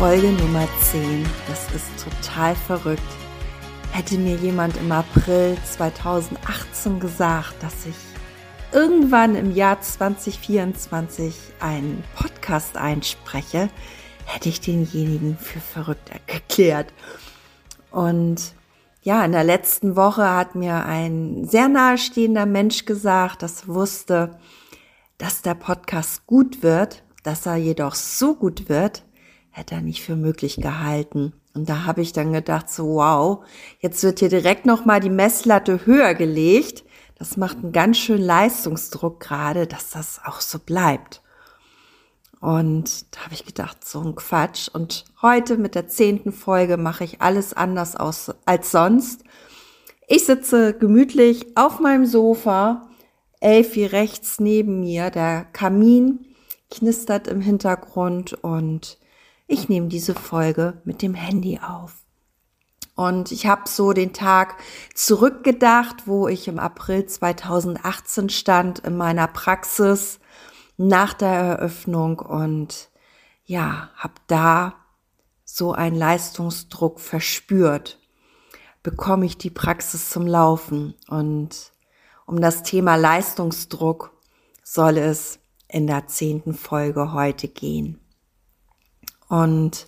Folge Nummer 10. Das ist total verrückt. Hätte mir jemand im April 2018 gesagt, dass ich irgendwann im Jahr 2024 einen Podcast einspreche, hätte ich denjenigen für verrückt erklärt. Und ja, in der letzten Woche hat mir ein sehr nahestehender Mensch gesagt, dass wusste, dass der Podcast gut wird, dass er jedoch so gut wird, hätte er nicht für möglich gehalten. Und da habe ich dann gedacht, so wow, jetzt wird hier direkt nochmal die Messlatte höher gelegt. Das macht einen ganz schönen Leistungsdruck gerade, dass das auch so bleibt. Und da habe ich gedacht, so ein Quatsch. Und heute mit der zehnten Folge mache ich alles anders aus als sonst. Ich sitze gemütlich auf meinem Sofa, Elfi rechts neben mir, der Kamin knistert im Hintergrund und ich nehme diese Folge mit dem Handy auf. Und ich habe so den Tag zurückgedacht, wo ich im April 2018 stand in meiner Praxis nach der Eröffnung und ja, habe da so einen Leistungsdruck verspürt. Bekomme ich die Praxis zum Laufen und um das Thema Leistungsdruck soll es in der zehnten Folge heute gehen. Und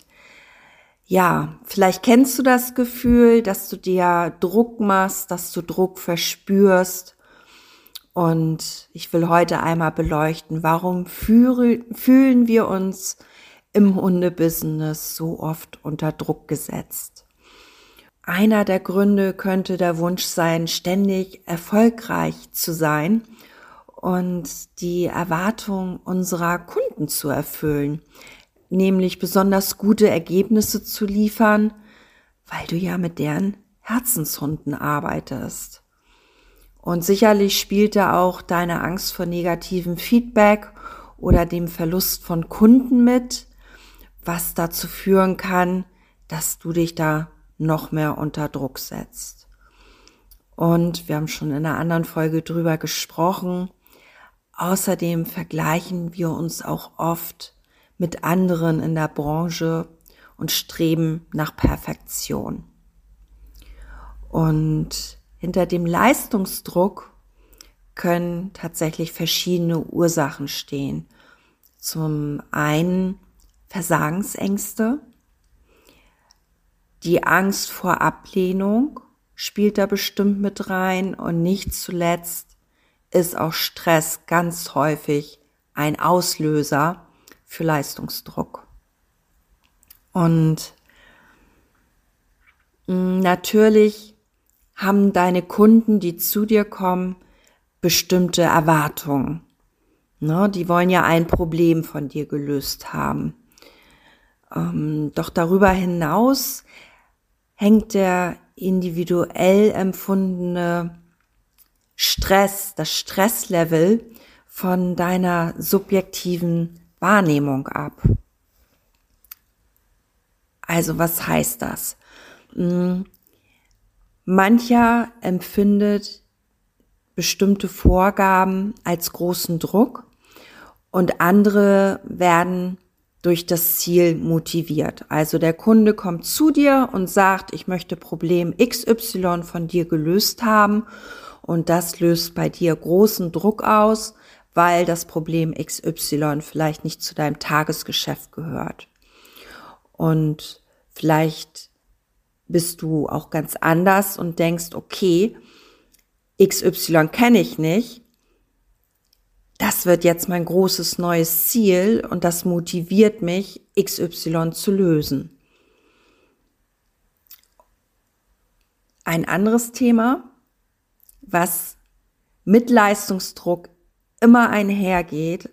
ja, vielleicht kennst du das Gefühl, dass du dir Druck machst, dass du Druck verspürst. Und ich will heute einmal beleuchten, warum fühlen wir uns im Hundebusiness so oft unter Druck gesetzt. Einer der Gründe könnte der Wunsch sein, ständig erfolgreich zu sein und die Erwartung unserer Kunden zu erfüllen nämlich besonders gute Ergebnisse zu liefern, weil du ja mit deren Herzenshunden arbeitest. Und sicherlich spielt da auch deine Angst vor negativem Feedback oder dem Verlust von Kunden mit, was dazu führen kann, dass du dich da noch mehr unter Druck setzt. Und wir haben schon in einer anderen Folge drüber gesprochen. Außerdem vergleichen wir uns auch oft mit anderen in der Branche und streben nach Perfektion. Und hinter dem Leistungsdruck können tatsächlich verschiedene Ursachen stehen. Zum einen Versagensängste, die Angst vor Ablehnung spielt da bestimmt mit rein und nicht zuletzt ist auch Stress ganz häufig ein Auslöser für Leistungsdruck. Und mm, natürlich haben deine Kunden, die zu dir kommen, bestimmte Erwartungen. Ne, die wollen ja ein Problem von dir gelöst haben. Ähm, doch darüber hinaus hängt der individuell empfundene Stress, das Stresslevel von deiner subjektiven Wahrnehmung ab. Also was heißt das? Hm, mancher empfindet bestimmte Vorgaben als großen Druck und andere werden durch das Ziel motiviert. Also der Kunde kommt zu dir und sagt, ich möchte Problem XY von dir gelöst haben und das löst bei dir großen Druck aus weil das Problem XY vielleicht nicht zu deinem Tagesgeschäft gehört. Und vielleicht bist du auch ganz anders und denkst, okay, XY kenne ich nicht. Das wird jetzt mein großes neues Ziel und das motiviert mich, XY zu lösen. Ein anderes Thema, was mit Leistungsdruck immer einhergeht,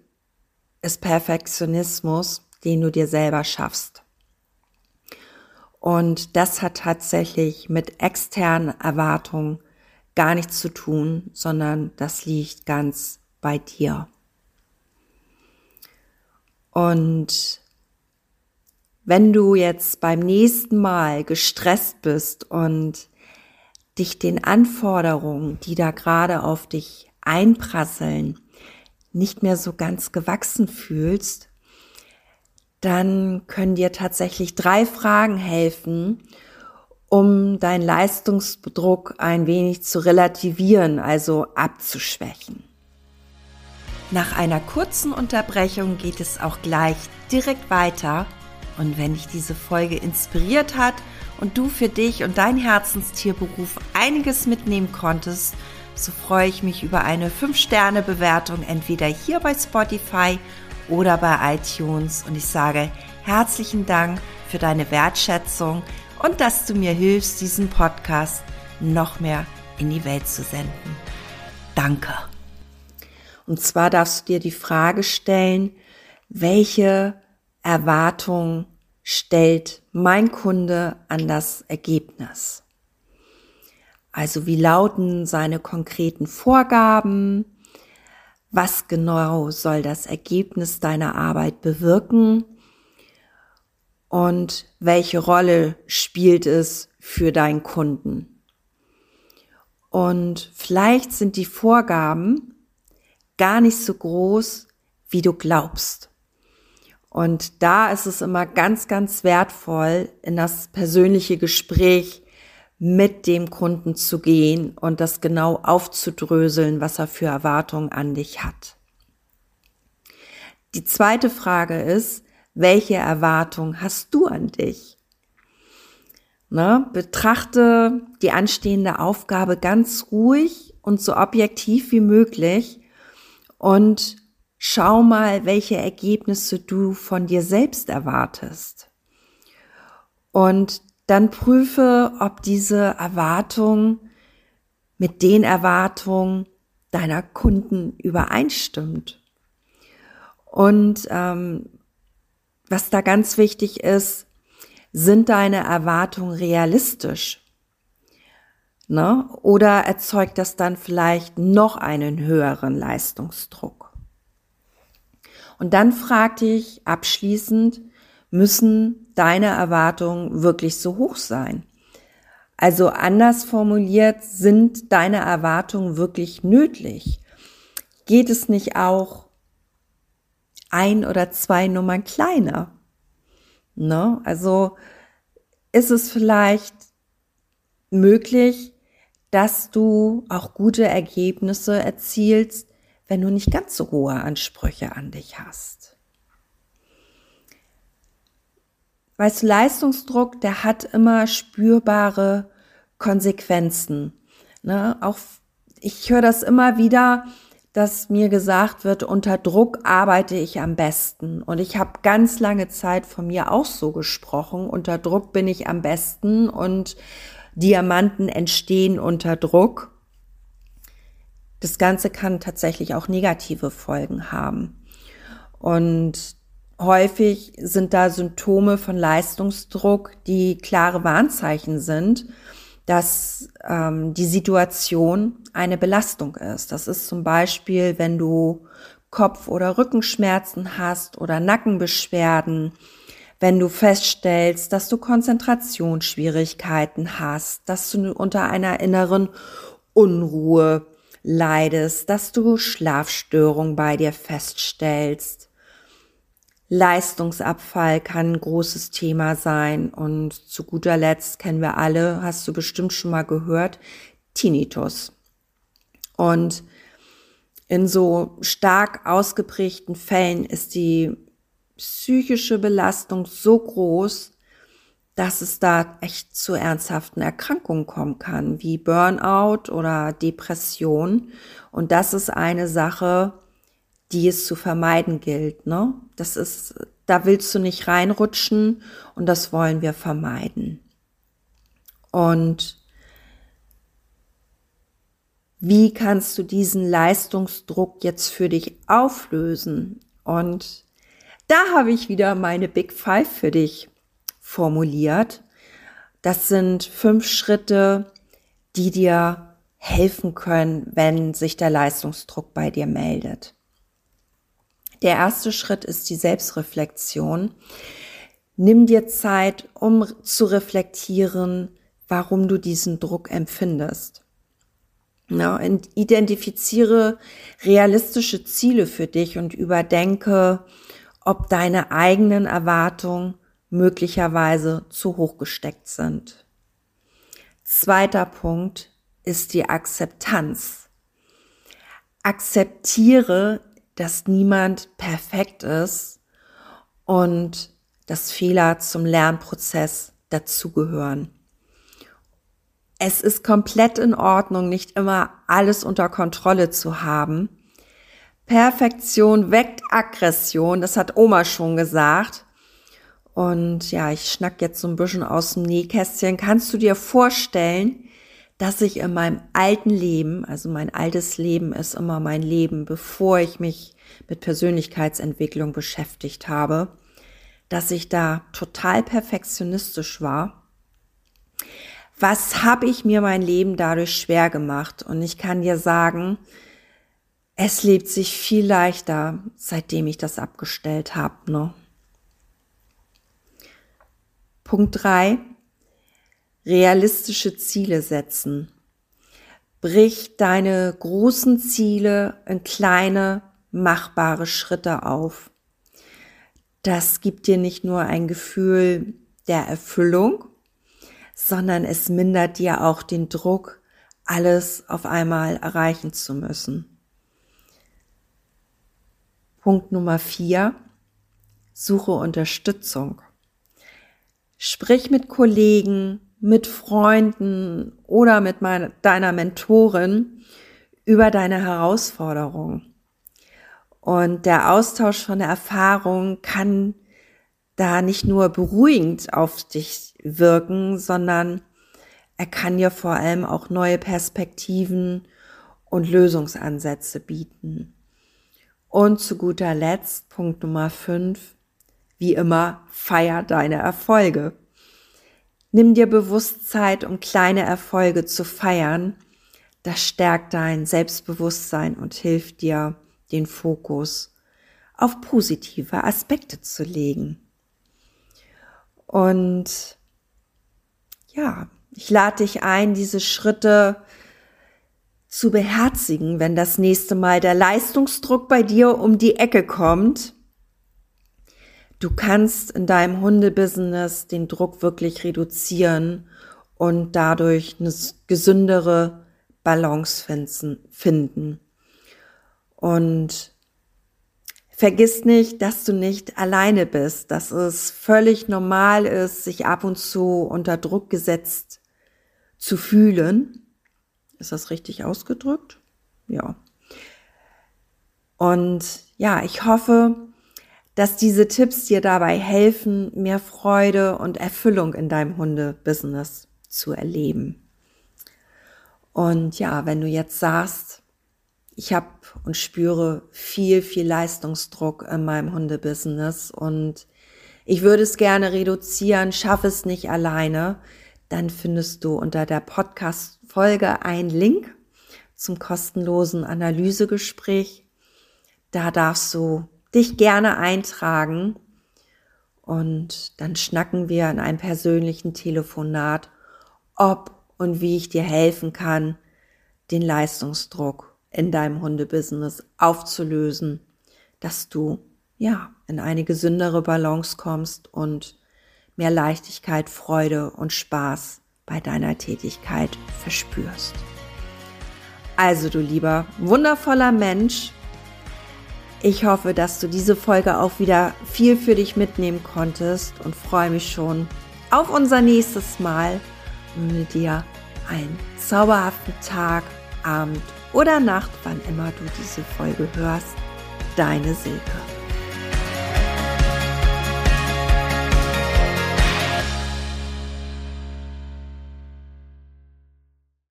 ist Perfektionismus, den du dir selber schaffst. Und das hat tatsächlich mit externen Erwartungen gar nichts zu tun, sondern das liegt ganz bei dir. Und wenn du jetzt beim nächsten Mal gestresst bist und dich den Anforderungen, die da gerade auf dich einprasseln, nicht mehr so ganz gewachsen fühlst, dann können dir tatsächlich drei Fragen helfen, um deinen Leistungsdruck ein wenig zu relativieren, also abzuschwächen. Nach einer kurzen Unterbrechung geht es auch gleich direkt weiter. Und wenn dich diese Folge inspiriert hat und du für dich und dein Herzenstierberuf einiges mitnehmen konntest, so freue ich mich über eine 5-Sterne-Bewertung entweder hier bei Spotify oder bei iTunes. Und ich sage herzlichen Dank für deine Wertschätzung und dass du mir hilfst, diesen Podcast noch mehr in die Welt zu senden. Danke. Und zwar darfst du dir die Frage stellen, welche Erwartung stellt mein Kunde an das Ergebnis? Also wie lauten seine konkreten Vorgaben? Was genau soll das Ergebnis deiner Arbeit bewirken? Und welche Rolle spielt es für deinen Kunden? Und vielleicht sind die Vorgaben gar nicht so groß, wie du glaubst. Und da ist es immer ganz, ganz wertvoll, in das persönliche Gespräch mit dem Kunden zu gehen und das genau aufzudröseln, was er für Erwartungen an dich hat. Die zweite Frage ist, welche Erwartung hast du an dich? Ne? Betrachte die anstehende Aufgabe ganz ruhig und so objektiv wie möglich und schau mal, welche Ergebnisse du von dir selbst erwartest. Und dann prüfe, ob diese Erwartung mit den Erwartungen deiner Kunden übereinstimmt. Und ähm, was da ganz wichtig ist, sind deine Erwartungen realistisch? Ne? Oder erzeugt das dann vielleicht noch einen höheren Leistungsdruck? Und dann frag dich abschließend, müssen deine Erwartungen wirklich so hoch sein? Also anders formuliert, sind deine Erwartungen wirklich nötig? Geht es nicht auch ein oder zwei Nummern kleiner? Ne? Also ist es vielleicht möglich, dass du auch gute Ergebnisse erzielst, wenn du nicht ganz so hohe Ansprüche an dich hast. Weißt du, Leistungsdruck, der hat immer spürbare Konsequenzen. Ne? Auch ich höre das immer wieder, dass mir gesagt wird, unter Druck arbeite ich am besten. Und ich habe ganz lange Zeit von mir auch so gesprochen, unter Druck bin ich am besten und Diamanten entstehen unter Druck. Das Ganze kann tatsächlich auch negative Folgen haben. Und häufig sind da Symptome von Leistungsdruck, die klare Warnzeichen sind, dass ähm, die Situation eine Belastung ist. Das ist zum Beispiel, wenn du Kopf- oder Rückenschmerzen hast oder Nackenbeschwerden, wenn du feststellst, dass du Konzentrationsschwierigkeiten hast, dass du unter einer inneren Unruhe leidest, dass du Schlafstörungen bei dir feststellst, Leistungsabfall kann ein großes Thema sein. Und zu guter Letzt kennen wir alle, hast du bestimmt schon mal gehört, Tinnitus. Und in so stark ausgeprägten Fällen ist die psychische Belastung so groß, dass es da echt zu ernsthaften Erkrankungen kommen kann, wie Burnout oder Depression. Und das ist eine Sache, die es zu vermeiden gilt. Ne? Das ist, da willst du nicht reinrutschen und das wollen wir vermeiden. Und wie kannst du diesen Leistungsdruck jetzt für dich auflösen? Und da habe ich wieder meine Big Five für dich formuliert. Das sind fünf Schritte, die dir helfen können, wenn sich der Leistungsdruck bei dir meldet. Der erste Schritt ist die Selbstreflexion. Nimm dir Zeit, um zu reflektieren, warum du diesen Druck empfindest. Ja, identifiziere realistische Ziele für dich und überdenke, ob deine eigenen Erwartungen möglicherweise zu hoch gesteckt sind. Zweiter Punkt ist die Akzeptanz. Akzeptiere, dass niemand perfekt ist und dass Fehler zum Lernprozess dazugehören. Es ist komplett in Ordnung, nicht immer alles unter Kontrolle zu haben. Perfektion weckt Aggression, das hat Oma schon gesagt. Und ja, ich schnack jetzt so ein bisschen aus dem Nähkästchen. Kannst du dir vorstellen, dass ich in meinem alten Leben, also mein altes Leben ist immer mein Leben, bevor ich mich mit Persönlichkeitsentwicklung beschäftigt habe, dass ich da total perfektionistisch war. Was habe ich mir mein Leben dadurch schwer gemacht? Und ich kann dir sagen, es lebt sich viel leichter, seitdem ich das abgestellt habe. Ne? Punkt drei: Realistische Ziele setzen. Brich deine großen Ziele in kleine, machbare Schritte auf. Das gibt dir nicht nur ein Gefühl der Erfüllung, sondern es mindert dir auch den Druck, alles auf einmal erreichen zu müssen. Punkt Nummer vier, suche Unterstützung. Sprich mit Kollegen, mit Freunden oder mit meiner, deiner Mentorin über deine Herausforderung. Und der Austausch von der Erfahrung kann da nicht nur beruhigend auf dich wirken, sondern er kann dir vor allem auch neue Perspektiven und Lösungsansätze bieten. Und zu guter Letzt, Punkt Nummer fünf, wie immer, feier deine Erfolge. Nimm dir bewusst Zeit, um kleine Erfolge zu feiern. Das stärkt dein Selbstbewusstsein und hilft dir, den Fokus auf positive Aspekte zu legen. Und ja, ich lade dich ein, diese Schritte zu beherzigen, wenn das nächste Mal der Leistungsdruck bei dir um die Ecke kommt. Du kannst in deinem Hundebusiness den Druck wirklich reduzieren und dadurch eine gesündere Balance finden. Und vergiss nicht, dass du nicht alleine bist, dass es völlig normal ist, sich ab und zu unter Druck gesetzt zu fühlen ist das richtig ausgedrückt? Ja. Und ja, ich hoffe, dass diese Tipps dir dabei helfen, mehr Freude und Erfüllung in deinem Hundebusiness zu erleben. Und ja, wenn du jetzt sagst, ich habe und spüre viel, viel Leistungsdruck in meinem Hundebusiness und ich würde es gerne reduzieren, schaffe es nicht alleine, dann findest du unter der Podcast Folge einen Link zum kostenlosen Analysegespräch. Da darfst du dich gerne eintragen und dann schnacken wir in einem persönlichen Telefonat, ob und wie ich dir helfen kann, den Leistungsdruck in deinem Hundebusiness aufzulösen, dass du ja in eine gesündere Balance kommst und mehr Leichtigkeit, Freude und Spaß bei deiner Tätigkeit verspürst. Also du lieber, wundervoller Mensch, ich hoffe, dass du diese Folge auch wieder viel für dich mitnehmen konntest und freue mich schon auf unser nächstes Mal und mit dir einen zauberhaften Tag, Abend oder Nacht, wann immer du diese Folge hörst. Deine Silke.